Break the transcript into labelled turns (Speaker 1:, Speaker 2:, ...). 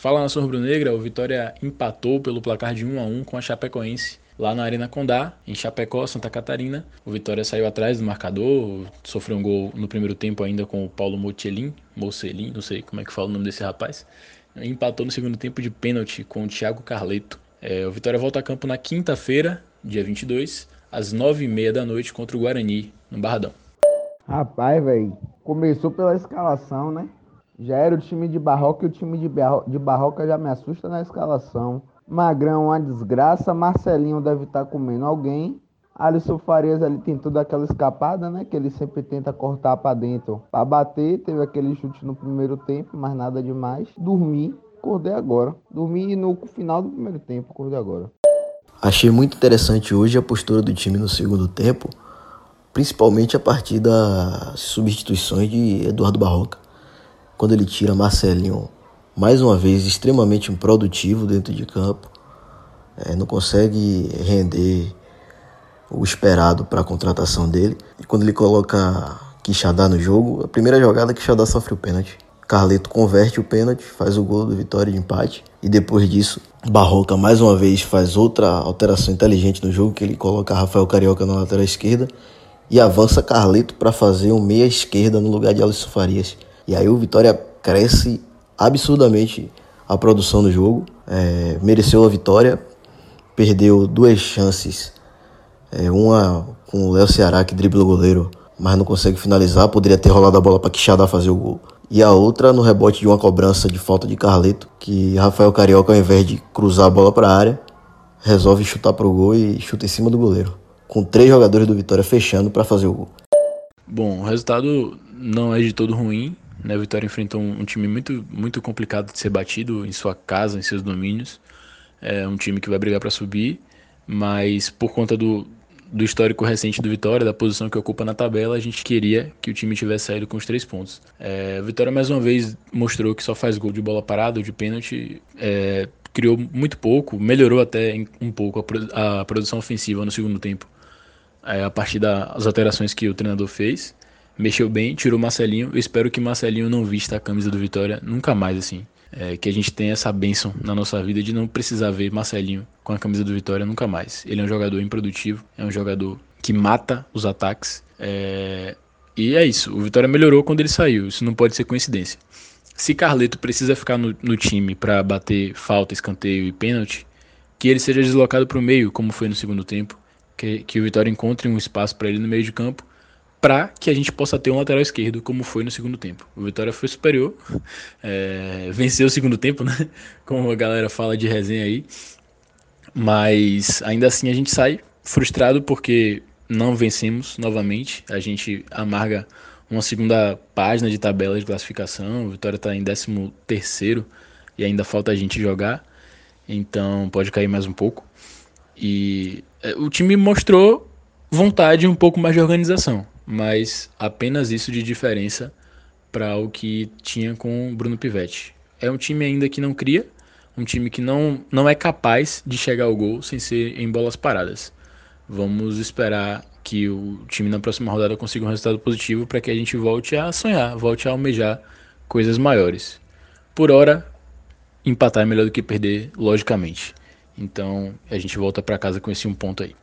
Speaker 1: Fala nação rubro-negra, o Vitória empatou pelo placar de 1 a 1 com a Chapecoense lá na Arena Condá, em Chapecó, Santa Catarina. O Vitória saiu atrás do marcador, sofreu um gol no primeiro tempo ainda com o Paulo Mocelin, Mocelin, não sei como é que fala o nome desse rapaz. Empatou no segundo tempo de pênalti com o Thiago Carleto. É, o Vitória volta a campo na quinta-feira, dia 22, às 9h30 da noite contra o Guarani, no Barradão.
Speaker 2: Rapaz, velho, começou pela escalação, né? Já era o time de Barroca e o time de, Barroca já me assusta na escalação. Magrão, uma desgraça. Marcelinho deve estar tá comendo alguém. Alisson Farias ali tem toda aquela escapada, né? Que ele sempre tenta cortar para dentro para bater. Teve aquele chute no primeiro tempo, mas nada demais. Dormi, acordei agora. Dormi no final do primeiro tempo, acordei agora.
Speaker 3: Achei muito interessante hoje a postura do time no segundo tempo, principalmente a partir das substituições de Eduardo Barroca quando ele tira Marcelinho, mais uma vez extremamente improdutivo dentro de campo, é, não consegue render o esperado para a contratação dele. E quando ele coloca Quixadá no jogo, a primeira jogada Quixadá sofre o pênalti. Carleto converte o pênalti, faz o gol do vitória de empate. E depois disso, Barroca mais uma vez faz outra alteração inteligente no jogo, que ele coloca Rafael Carioca na lateral esquerda e avança Carleto para fazer um meia esquerda no lugar de Alisson Farias. E aí o Vitória cresce absurdamente a produção do jogo, é, mereceu a vitória, perdeu duas chances, é, uma com o Léo Ceará que dribla o goleiro, mas não consegue finalizar, poderia ter rolado a bola para Quixadá fazer o gol. E a outra no rebote de uma cobrança de falta de Carleto, que Rafael Carioca, ao invés de cruzar a bola para a área, resolve chutar para o gol e chuta em cima do goleiro, com três jogadores do Vitória fechando para fazer o gol.
Speaker 1: Bom, o resultado não é de todo ruim, né? O Vitória enfrentou um, um, time muito, muito complicado de ser batido em sua casa, em seus domínios. É um time que vai brigar para subir, mas por conta do, do histórico recente do Vitória, da posição que ocupa na tabela, a gente queria que o time tivesse saído com os três pontos. É, o Vitória mais uma vez mostrou que só faz gol de bola parada ou de pênalti. É, criou muito pouco, melhorou até um pouco a, a produção ofensiva no segundo tempo, é, a partir das alterações que o treinador fez mexeu bem, tirou Marcelinho. Eu espero que Marcelinho não vista a camisa do Vitória nunca mais, assim. É, que a gente tenha essa bênção na nossa vida de não precisar ver Marcelinho com a camisa do Vitória nunca mais. Ele é um jogador improdutivo, é um jogador que mata os ataques. É... E é isso, o Vitória melhorou quando ele saiu, isso não pode ser coincidência. Se Carleto precisa ficar no, no time para bater falta, escanteio e pênalti, que ele seja deslocado para o meio, como foi no segundo tempo, que, que o Vitória encontre um espaço para ele no meio de campo para que a gente possa ter um lateral esquerdo, como foi no segundo tempo. O Vitória foi superior, é, venceu o segundo tempo, né? Como a galera fala de resenha aí. Mas ainda assim a gente sai frustrado porque não vencemos novamente. A gente amarga uma segunda página de tabela de classificação. O Vitória está em 13 terceiro e ainda falta a gente jogar. Então pode cair mais um pouco. E é, o time mostrou vontade e um pouco mais de organização mas apenas isso de diferença para o que tinha com Bruno Pivetti. É um time ainda que não cria, um time que não, não é capaz de chegar ao gol sem ser em bolas paradas. Vamos esperar que o time na próxima rodada consiga um resultado positivo para que a gente volte a sonhar, volte a almejar coisas maiores. Por hora, empatar é melhor do que perder, logicamente. Então a gente volta para casa com esse um ponto aí.